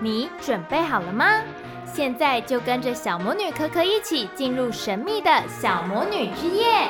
你准备好了吗？现在就跟着小魔女可可一起进入神秘的小魔女之夜。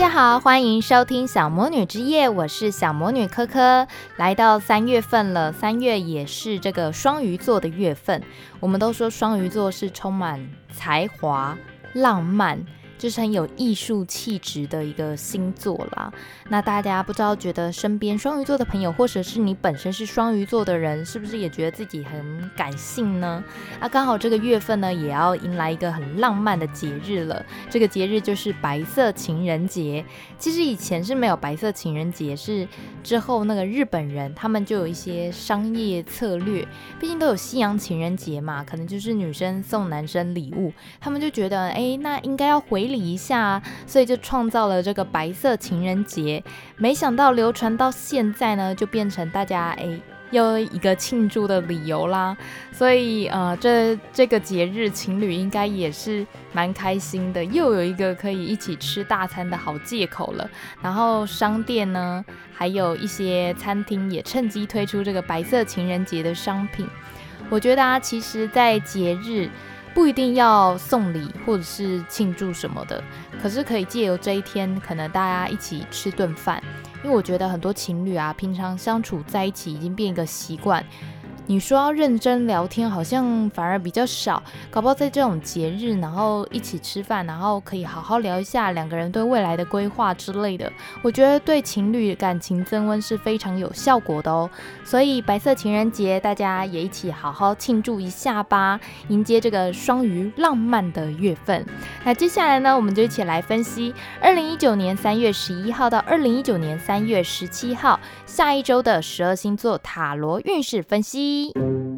大家好，欢迎收听小魔女之夜，我是小魔女科科。来到三月份了，三月也是这个双鱼座的月份。我们都说双鱼座是充满才华、浪漫。就是很有艺术气质的一个星座啦。那大家不知道觉得身边双鱼座的朋友，或者是你本身是双鱼座的人，是不是也觉得自己很感性呢？啊，刚好这个月份呢，也要迎来一个很浪漫的节日了。这个节日就是白色情人节。其实以前是没有白色情人节，是之后那个日本人他们就有一些商业策略。毕竟都有西洋情人节嘛，可能就是女生送男生礼物，他们就觉得，哎，那应该要回。理一下，所以就创造了这个白色情人节。没想到流传到现在呢，就变成大家诶又一个庆祝的理由啦。所以呃，这这个节日情侣应该也是蛮开心的，又有一个可以一起吃大餐的好借口了。然后商店呢，还有一些餐厅也趁机推出这个白色情人节的商品。我觉得啊，其实，在节日。不一定要送礼或者是庆祝什么的，可是可以借由这一天，可能大家一起吃顿饭。因为我觉得很多情侣啊，平常相处在一起已经变一个习惯。你说要认真聊天，好像反而比较少。搞不好在这种节日，然后一起吃饭，然后可以好好聊一下两个人对未来的规划之类的。我觉得对情侣感情增温是非常有效果的哦。所以白色情人节，大家也一起好好庆祝一下吧，迎接这个双鱼浪漫的月份。那接下来呢，我们就一起来分析二零一九年三月十一号到二零一九年三月十七号下一周的十二星座塔罗运势分析。二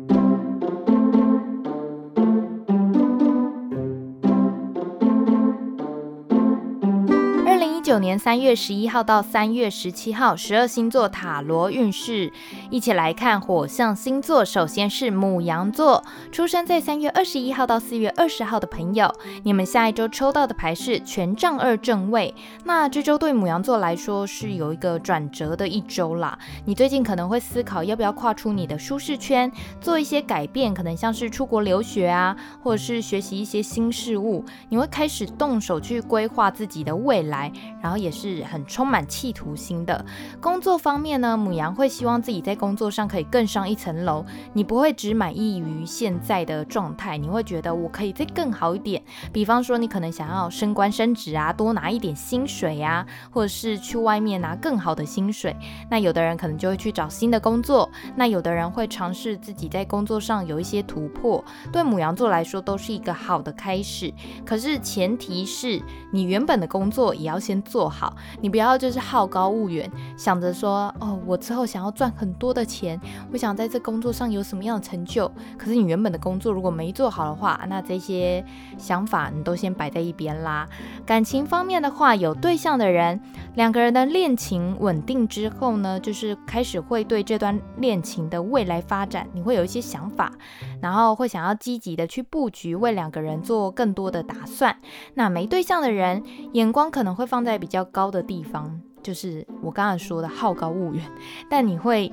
九年三月十一号到三月十七号，十二星座塔罗运势，一起来看火象星座。首先是母羊座，出生在三月二十一号到四月二十号的朋友，你们下一周抽到的牌是权杖二正位。那这周对母羊座来说是有一个转折的一周啦。你最近可能会思考要不要跨出你的舒适圈，做一些改变，可能像是出国留学啊，或者是学习一些新事物。你会开始动手去规划自己的未来。然后也是很充满企图心的。工作方面呢，母羊会希望自己在工作上可以更上一层楼。你不会只满意于现在的状态，你会觉得我可以再更好一点。比方说，你可能想要升官升职啊，多拿一点薪水啊，或者是去外面拿更好的薪水。那有的人可能就会去找新的工作，那有的人会尝试自己在工作上有一些突破。对母羊座来说，都是一个好的开始。可是前提是你原本的工作也要先做好，你不要就是好高骛远，想着说哦，我之后想要赚很多的钱，我想在这工作上有什么样的成就。可是你原本的工作如果没做好的话，那这些想法你都先摆在一边啦。感情方面的话，有对象的人，两个人的恋情稳定之后呢，就是开始会对这段恋情的未来发展，你会有一些想法，然后会想要积极的去布局，为两个人做更多的打算。那没对象的人，眼光可能会放在比较高的地方，就是我刚才说的好高骛远，但你会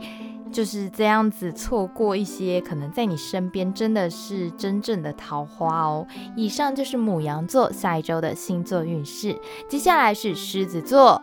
就是这样子错过一些可能在你身边真的是真正的桃花哦。以上就是母羊座下一周的星座运势，接下来是狮子座。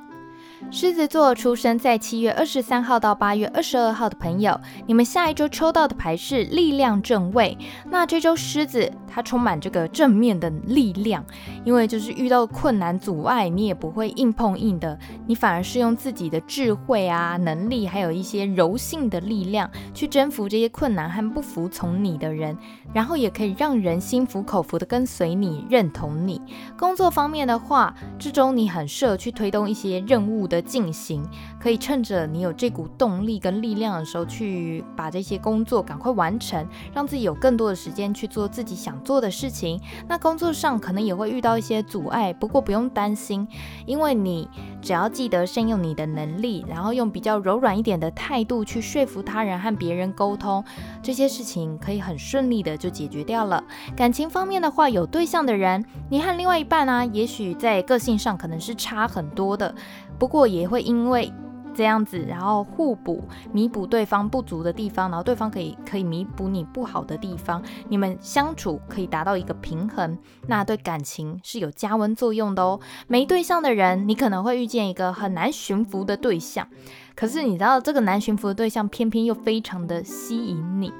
狮子座出生在七月二十三号到八月二十二号的朋友，你们下一周抽到的牌是力量正位。那这周狮子它充满这个正面的力量，因为就是遇到困难阻碍，你也不会硬碰硬的，你反而是用自己的智慧啊、能力，还有一些柔性的力量去征服这些困难和不服从你的人，然后也可以让人心服口服的跟随你、认同你。工作方面的话，这周你很适合去推动一些任务的进行，可以趁着你有这股动力跟力量的时候，去把这些工作赶快完成，让自己有更多的时间去做自己想做的事情。那工作上可能也会遇到一些阻碍，不过不用担心，因为你只要记得善用你的能力，然后用比较柔软一点的态度去说服他人和别人沟通，这些事情可以很顺利的就解决掉了。感情方面的话，有对象的人，你和另外一半、啊，也许在个性上可能是差很多的，不过也会因为。这样子，然后互补，弥补对方不足的地方，然后对方可以可以弥补你不好的地方，你们相处可以达到一个平衡，那对感情是有加温作用的哦。没对象的人，你可能会遇见一个很难驯服的对象，可是你知道这个难驯服的对象偏偏又非常的吸引你，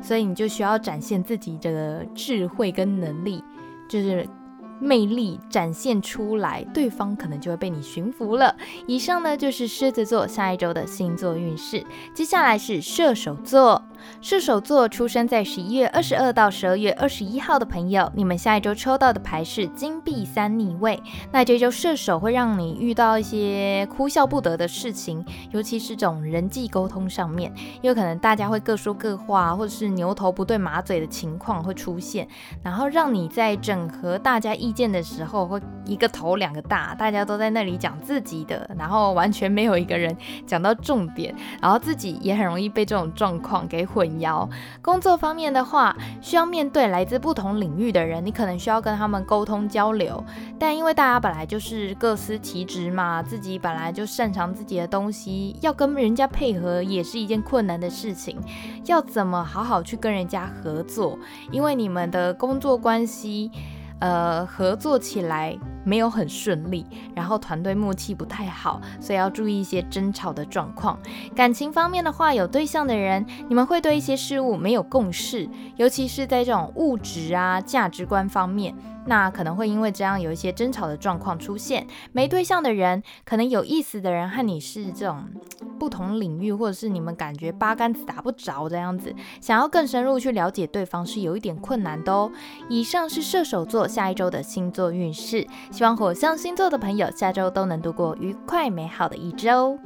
所以你就需要展现自己的智慧跟能力，就是。魅力展现出来，对方可能就会被你驯服了。以上呢就是狮子座下一周的星座运势，接下来是射手座。射手座出生在十一月二十二到十二月二十一号的朋友，你们下一周抽到的牌是金币三逆位。那这周射手会让你遇到一些哭笑不得的事情，尤其是这种人际沟通上面，有可能大家会各说各话，或者是牛头不对马嘴的情况会出现，然后让你在整合大家意见的时候会一个头两个大，大家都在那里讲自己的，然后完全没有一个人讲到重点，然后自己也很容易被这种状况给混淆。工作方面的话，需要面对来自不同领域的人，你可能需要跟他们沟通交流。但因为大家本来就是各司其职嘛，自己本来就擅长自己的东西，要跟人家配合也是一件困难的事情。要怎么好好去跟人家合作？因为你们的工作关系。呃，合作起来没有很顺利，然后团队默契不太好，所以要注意一些争吵的状况。感情方面的话，有对象的人，你们会对一些事物没有共识，尤其是在这种物质啊、价值观方面。那可能会因为这样有一些争吵的状况出现。没对象的人，可能有意思的人和你是这种不同领域，或者是你们感觉八竿子打不着这样子，想要更深入去了解对方是有一点困难的哦。以上是射手座下一周的星座运势，希望火象星座的朋友下周都能度过愉快美好的一周。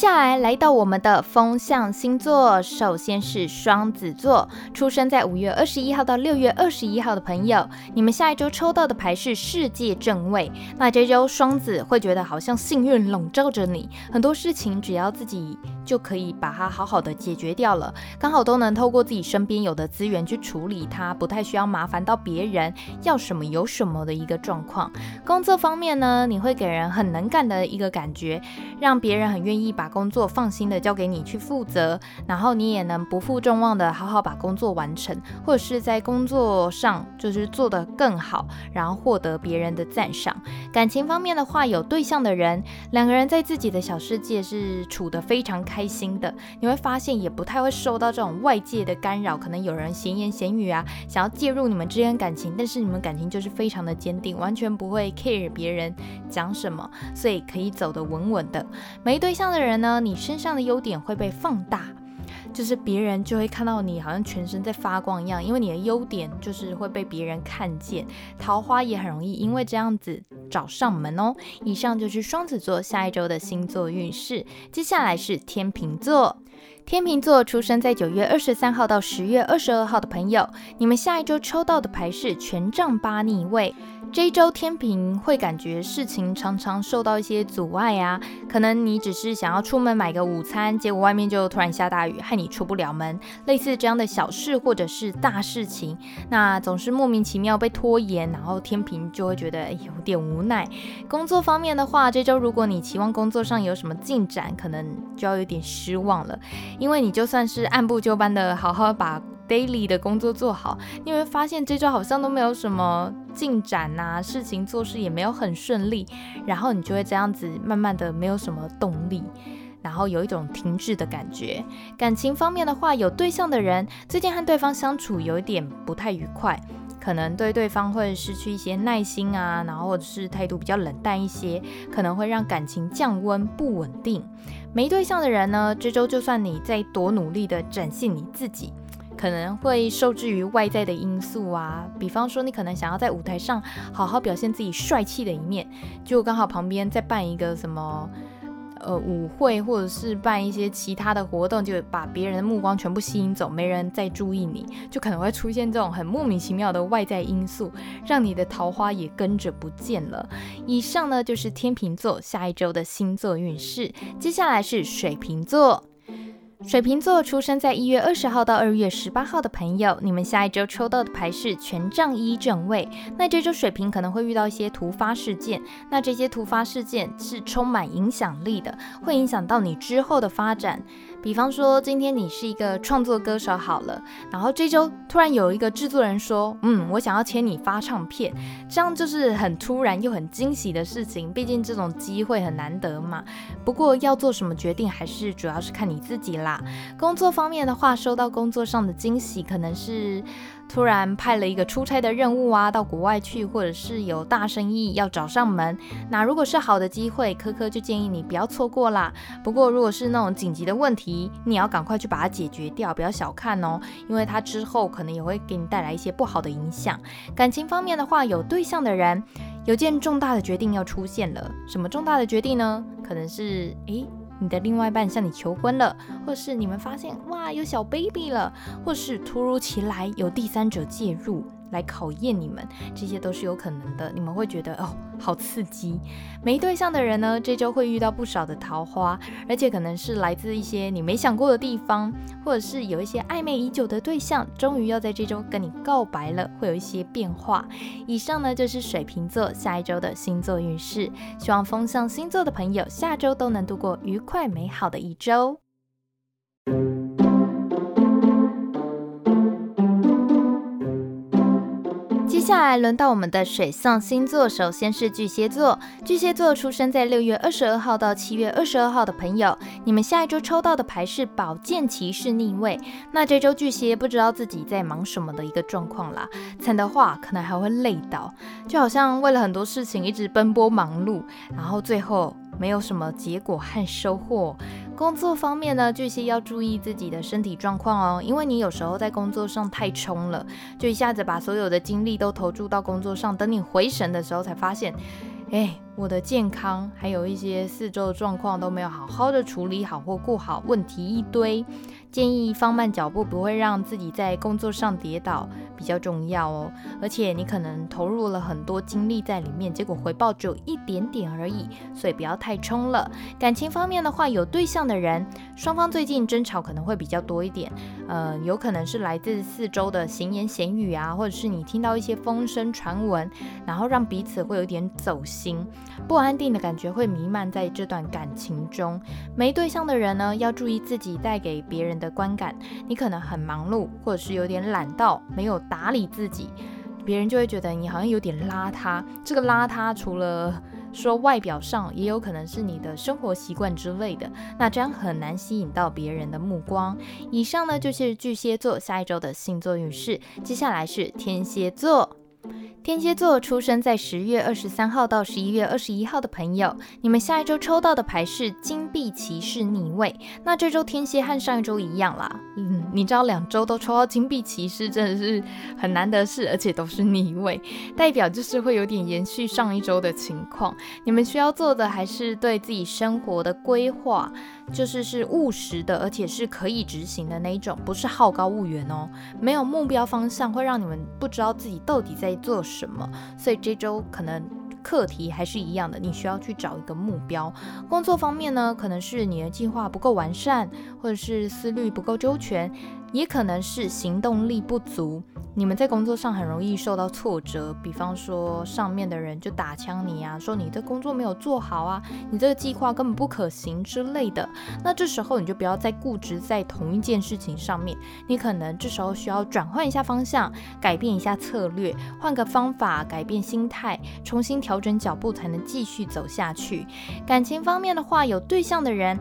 下来来到我们的风象星座，首先是双子座，出生在五月二十一号到六月二十一号的朋友，你们下一周抽到的牌是世界正位。那这周双子会觉得好像幸运笼罩着你，很多事情只要自己就可以把它好好的解决掉了，刚好都能透过自己身边有的资源去处理它，不太需要麻烦到别人，要什么有什么的一个状况。工作方面呢，你会给人很能干的一个感觉，让别人很愿意把工作放心的交给你去负责，然后你也能不负众望的好好把工作完成，或者是在工作上就是做得更好，然后获得别人的赞赏。感情方面的话，有对象的人，两个人在自己的小世界是处得非常开开心的，你会发现也不太会受到这种外界的干扰，可能有人闲言闲语啊，想要介入你们之间感情，但是你们感情就是非常的坚定，完全不会 care 别人讲什么，所以可以走得稳稳的。没对象的人。呢，你身上的优点会被放大，就是别人就会看到你好像全身在发光一样，因为你的优点就是会被别人看见，桃花也很容易因为这样子找上门哦。以上就是双子座下一周的星座运势，接下来是天秤座。天秤座出生在九月二十三号到十月二十二号的朋友，你们下一周抽到的牌是权杖八逆位。这一周天秤会感觉事情常常受到一些阻碍啊，可能你只是想要出门买个午餐，结果外面就突然下大雨，害你出不了门。类似这样的小事或者是大事情，那总是莫名其妙被拖延，然后天秤就会觉得有点无奈。工作方面的话，这周如果你期望工作上有什么进展，可能就要有点失望了，因为你就算是按部就班的好好把 daily 的工作做好，你会发现这周好像都没有什么进展呐，事情做事也没有很顺利，然后你就会这样子慢慢的没有什么动力，然后有一种停滞的感觉。感情方面的话，有对象的人最近和对方相处有一点不太愉快，可能对对方会失去一些耐心啊，然后或者是态度比较冷淡一些，可能会让感情降温不稳定。没对象的人呢，这周就算你再多努力的展现你自己。可能会受制于外在的因素啊，比方说你可能想要在舞台上好好表现自己帅气的一面，就刚好旁边在办一个什么呃舞会或者是办一些其他的活动，就把别人的目光全部吸引走，没人再注意你，就可能会出现这种很莫名其妙的外在因素，让你的桃花也跟着不见了。以上呢就是天秤座下一周的星座运势，接下来是水瓶座。水瓶座出生在一月二十号到二月十八号的朋友，你们下一周抽到的牌是权杖一正位。那这周水瓶可能会遇到一些突发事件，那这些突发事件是充满影响力的，会影响到你之后的发展。比方说，今天你是一个创作歌手好了，然后这周突然有一个制作人说，嗯，我想要签你发唱片，这样就是很突然又很惊喜的事情。毕竟这种机会很难得嘛。不过要做什么决定，还是主要是看你自己啦。工作方面的话，收到工作上的惊喜，可能是。突然派了一个出差的任务啊，到国外去，或者是有大生意要找上门。那如果是好的机会，科科就建议你不要错过啦。不过如果是那种紧急的问题，你要赶快去把它解决掉，不要小看哦，因为它之后可能也会给你带来一些不好的影响。感情方面的话，有对象的人有件重大的决定要出现了。什么重大的决定呢？可能是诶。你的另外一半向你求婚了，或是你们发现哇有小 baby 了，或是突如其来有第三者介入。来考验你们，这些都是有可能的。你们会觉得哦，好刺激。没对象的人呢，这周会遇到不少的桃花，而且可能是来自一些你没想过的地方，或者是有一些暧昧已久的对象，终于要在这周跟你告白了，会有一些变化。以上呢就是水瓶座下一周的星座运势，希望风象星座的朋友下周都能度过愉快美好的一周。接下来轮到我们的水象星座，首先是巨蟹座。巨蟹座出生在六月二十二号到七月二十二号的朋友，你们下一周抽到的牌是宝剑骑士逆位。那这周巨蟹不知道自己在忙什么的一个状况啦，惨的话可能还会累倒，就好像为了很多事情一直奔波忙碌，然后最后没有什么结果和收获。工作方面呢，巨蟹要注意自己的身体状况哦，因为你有时候在工作上太冲了，就一下子把所有的精力都投注到工作上，等你回神的时候才发现，哎，我的健康还有一些四周的状况都没有好好的处理好或顾好，问题一堆。建议放慢脚步，不会让自己在工作上跌倒，比较重要哦。而且你可能投入了很多精力在里面，结果回报只有一点点而已，所以不要太冲了。感情方面的话，有对象的人，双方最近争吵可能会比较多一点，呃，有可能是来自四周的闲言闲语啊，或者是你听到一些风声传闻，然后让彼此会有点走心，不安定的感觉会弥漫在这段感情中。没对象的人呢，要注意自己带给别人的观感，你可能很忙碌，或者是有点懒到，没有打理自己，别人就会觉得你好像有点邋遢。这个邋遢除了说外表上，也有可能是你的生活习惯之类的，那这样很难吸引到别人的目光。以上呢就是巨蟹座下一周的星座运势，接下来是天蝎座。天蝎座出生在十月二十三号到十一月二十一号的朋友，你们下一周抽到的牌是金币骑士逆位。那这周天蝎和上一周一样啦，嗯，你知道两周都抽到金币骑士真的是很难得事，而且都是逆位，代表就是会有点延续上一周的情况。你们需要做的还是对自己生活的规划，就是是务实的，而且是可以执行的那一种，不是好高骛远哦。没有目标方向会让你们不知道自己到底在做什么，所以这周可能课题还是一样的，你需要去找一个目标。工作方面呢，可能是你的计划不够完善，或者是思虑不够周全。也可能是行动力不足，你们在工作上很容易受到挫折，比方说上面的人就打枪你啊，说你这工作没有做好啊，你这个计划根本不可行之类的。那这时候你就不要再固执在同一件事情上面，你可能这时候需要转换一下方向，改变一下策略，换个方法，改变心态，重新调整脚步，才能继续走下去。感情方面的话，有对象的人。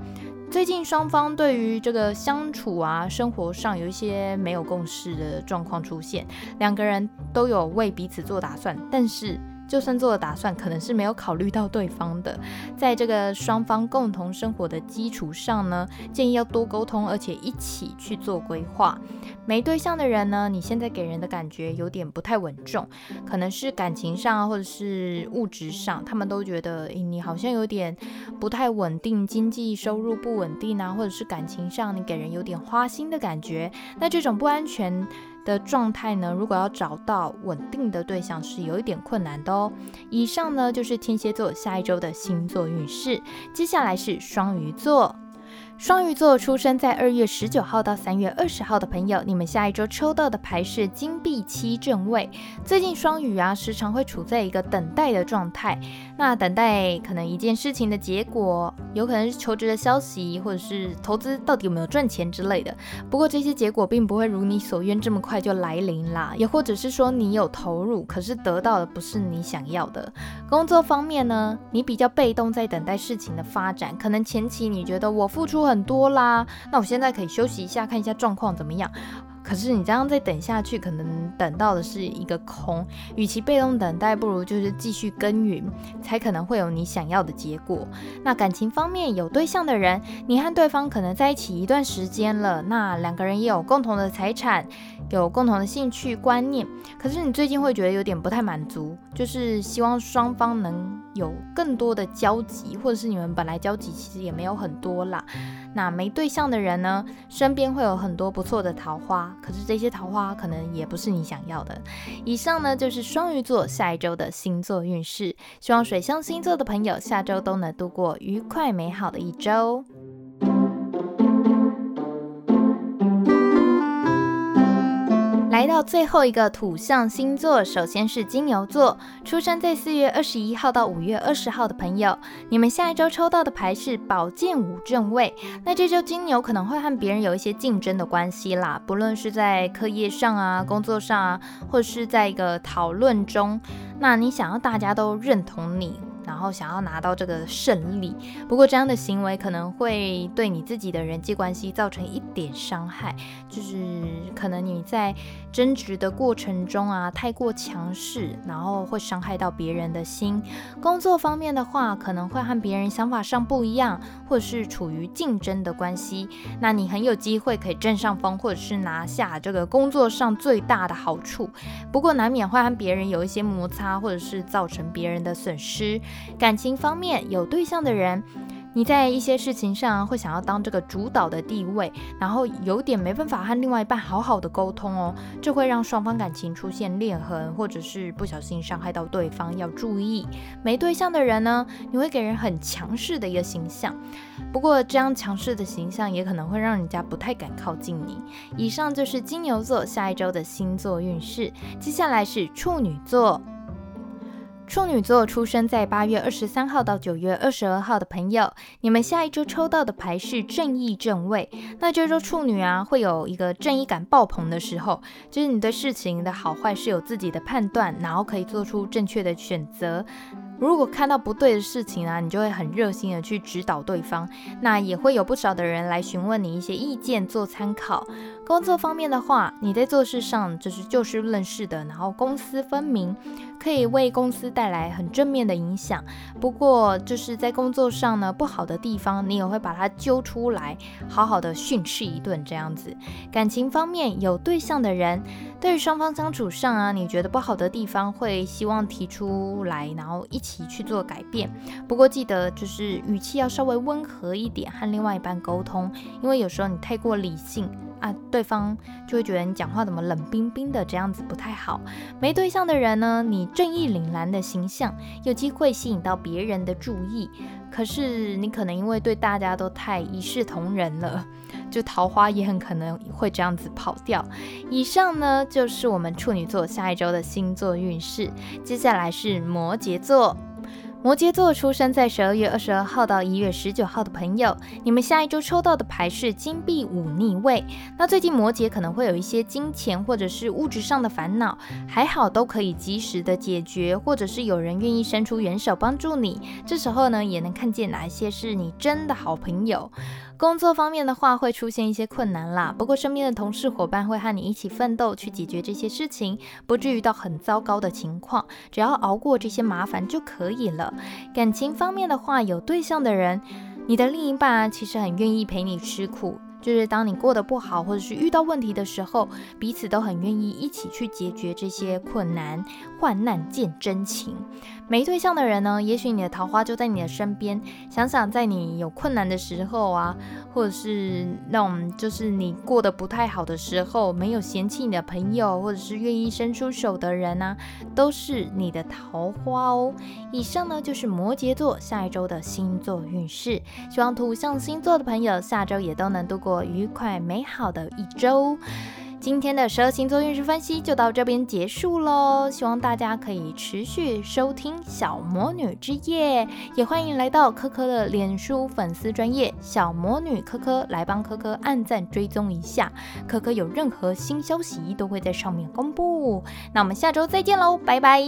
最近双方对于这个相处啊，生活上有一些没有共识的状况出现，两个人都有为彼此做打算，但是就算做了打算，可能是没有考虑到对方的。在这个双方共同生活的基础上呢，建议要多沟通，而且一起去做规划。没对象的人呢，你现在给人的感觉有点不太稳重，可能是感情上或者是物质上，他们都觉得，诶，你好像有点不太稳定，经济收入不稳定啊，或者是感情上你给人有点花心的感觉。那这种不安全的状态呢，如果要找到稳定的对象是有一点困难的哦。以上呢就是天蝎座下一周的星座运势，接下来是双鱼座。双鱼座出生在二月十九号到三月二十号的朋友，你们下一周抽到的牌是金币七正位。最近双鱼啊，时常会处在一个等待的状态。那等待可能一件事情的结果，有可能是求职的消息，或者是投资到底有没有赚钱之类的。不过这些结果并不会如你所愿这么快就来临啦。也或者是说你有投入，可是得到的不是你想要的。工作方面呢，你比较被动，在等待事情的发展。可能前期你觉得我付出很多啦，那我现在可以休息一下，看一下状况怎么样。可是你这样再等下去，可能等到的是一个空。与其被动等待，不如就是继续耕耘，才可能会有你想要的结果。那感情方面，有对象的人，你和对方可能在一起一段时间了，那两个人也有共同的财产，有共同的兴趣观念。可是你最近会觉得有点不太满足，就是希望双方能有更多的交集，或者是你们本来交集其实也没有很多啦。那没对象的人呢，身边会有很多不错的桃花，可是这些桃花可能也不是你想要的。以上呢就是双鱼座下一周的星座运势，希望水象星座的朋友下周都能度过愉快美好的一周。来到最后一个土象星座，首先是金牛座，出生在四月二十一号到五月二十号的朋友，你们下一周抽到的牌是宝剑五正位。那这周金牛可能会和别人有一些竞争的关系啦，不论是在课业上啊、工作上啊，或者是在一个讨论中，那你想要大家都认同你。然后想要拿到这个胜利，不过这样的行为可能会对你自己的人际关系造成一点伤害，就是可能你在争执的过程中啊，太过强势，然后会伤害到别人的心。工作方面的话，可能会和别人想法上不一样，或者是处于竞争的关系，那你很有机会可以占上风，或者是拿下这个工作上最大的好处。不过难免会和别人有一些摩擦，或者是造成别人的损失。感情方面，有对象的人，你在一些事情上会想要当这个主导的地位，然后有点没办法和另外一半好好的沟通哦，这会让双方感情出现裂痕，或者是不小心伤害到对方，要注意。没对象的人呢，你会给人很强势的一个形象，不过这样强势的形象也可能会让人家不太敢靠近你。以上就是金牛座下一周的星座运势，接下来是处女座。处女座出生在八月二十三号到九月二十二号的朋友，你们下一周抽到的牌是正义正位。那这周处女啊，会有一个正义感爆棚的时候，就是你对事情的好坏是有自己的判断，然后可以做出正确的选择。如果看到不对的事情啊，你就会很热心的去指导对方。那也会有不少的人来询问你一些意见做参考。工作方面的话，你在做事上就是就事论事的，然后公私分明，可以为公司带来很正面的影响。不过就是在工作上呢，不好的地方你也会把它揪出来，好好的训斥一顿这样子。感情方面，有对象的人，对于双方相处上啊，你觉得不好的地方会希望提出来，然后一起。去做改变，不过记得就是语气要稍微温和一点，和另外一半沟通，因为有时候你太过理性啊，对方就会觉得你讲话怎么冷冰冰的，这样子不太好。没对象的人呢，你正义凛然的形象有机会吸引到别人的注意，可是你可能因为对大家都太一视同仁了，就桃花也很可能会这样子跑掉。以上呢就是我们处女座下一周的星座运势，接下来是摩羯座。摩羯座出生在十二月二十二号到一月十九号的朋友，你们下一周抽到的牌是金币五逆位。那最近摩羯可能会有一些金钱或者是物质上的烦恼，还好都可以及时的解决，或者是有人愿意伸出援手帮助你。这时候呢，也能看见哪一些是你真的好朋友。工作方面的话，会出现一些困难啦，不过身边的同事伙伴会和你一起奋斗去解决这些事情，不至于到很糟糕的情况，只要熬过这些麻烦就可以了。感情方面的话，有对象的人，你的另一半其实很愿意陪你吃苦。就是当你过得不好，或者是遇到问题的时候，彼此都很愿意一起去解决这些困难。患难见真情。没对象的人呢，也许你的桃花就在你的身边。想想在你有困难的时候啊，或者是那种就是你过得不太好的时候，没有嫌弃你的朋友，或者是愿意伸出手的人啊，都是你的桃花哦。以上呢就是摩羯座下一周的星座运势。希望土象星座的朋友下周也都能度过愉快美好的一周。今天的十二星座运势分析就到这边结束喽。希望大家可以持续收听小魔女之夜，也欢迎来到科科的脸书粉丝专业小魔女科科来帮科科按赞追踪一下。科科有任何新消息都会在上面公布。那我们下周再见喽，拜拜。